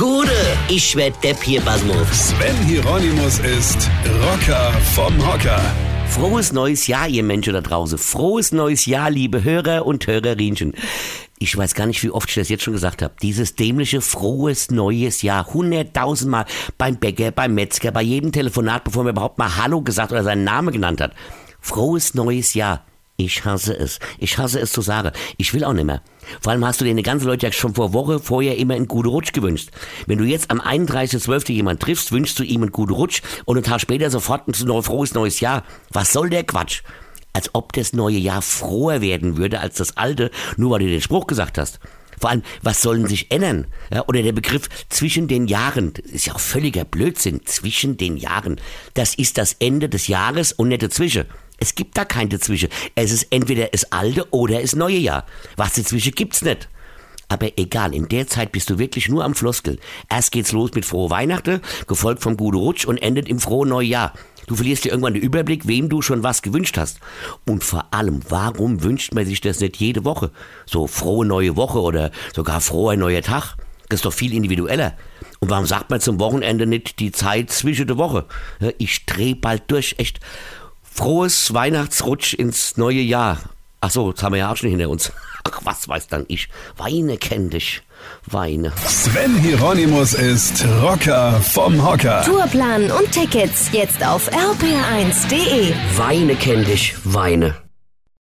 Gude, ich werd Depp hier, Basmus. Sven Hieronymus ist Rocker vom Hocker. Frohes neues Jahr, ihr Menschen da draußen. Frohes neues Jahr, liebe Hörer und Hörerinchen. Ich weiß gar nicht, wie oft ich das jetzt schon gesagt habe. Dieses dämliche frohes neues Jahr. Hunderttausendmal beim Bäcker, beim Metzger, bei jedem Telefonat, bevor man überhaupt mal Hallo gesagt oder seinen Namen genannt hat. Frohes neues Jahr. Ich hasse es. Ich hasse es zu sagen. Ich will auch nicht mehr. Vor allem hast du dir eine ganze Leute ja schon vor Woche vorher immer einen guten Rutsch gewünscht. Wenn du jetzt am 31.12. jemand triffst, wünschst du ihm einen guten Rutsch und einen Tag später sofort ein frohes neues Jahr. Was soll der Quatsch? Als ob das neue Jahr froher werden würde als das alte, nur weil du den Spruch gesagt hast. Vor allem, was sollen sich ändern? Ja, oder der Begriff zwischen den Jahren, das ist ja auch völliger Blödsinn, zwischen den Jahren. Das ist das Ende des Jahres und nicht dazwischen. Es gibt da kein dazwischen. Es ist entweder das alte oder das neue Jahr. Was dazwischen gibt's nicht. Aber egal, in der Zeit bist du wirklich nur am Floskel. Erst geht's los mit frohe Weihnachten, gefolgt vom guten Rutsch und endet im frohen Neujahr. Du verlierst dir irgendwann den Überblick, wem du schon was gewünscht hast. Und vor allem, warum wünscht man sich das nicht jede Woche? So frohe neue Woche oder sogar froher neuer Tag? Das ist doch viel individueller. Und warum sagt man zum Wochenende nicht die Zeit zwischen der Woche? Ich dreh bald durch, echt. Frohes Weihnachtsrutsch ins neue Jahr. Ach so, das haben wir ja auch schon hinter uns. Ach, was weiß dann ich? Weine kenn dich. Weine. Sven Hieronymus ist Rocker vom Hocker. Tourplan und Tickets jetzt auf rpr1.de. Weine kenn dich. Weine.